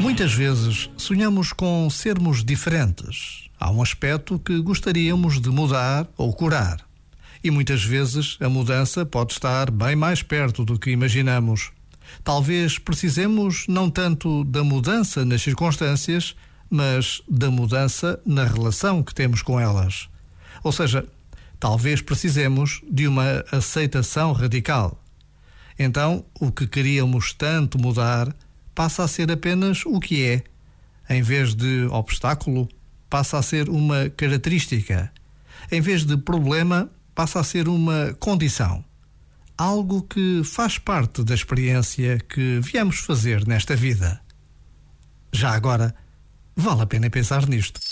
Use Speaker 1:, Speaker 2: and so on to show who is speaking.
Speaker 1: Muitas vezes sonhamos com sermos diferentes. Há um aspecto que gostaríamos de mudar ou curar. E muitas vezes a mudança pode estar bem mais perto do que imaginamos. Talvez precisemos não tanto da mudança nas circunstâncias, mas da mudança na relação que temos com elas. Ou seja, talvez precisemos de uma aceitação radical. Então, o que queríamos tanto mudar passa a ser apenas o que é. Em vez de obstáculo, passa a ser uma característica. Em vez de problema, passa a ser uma condição. Algo que faz parte da experiência que viemos fazer nesta vida. Já agora, vale a pena pensar nisto.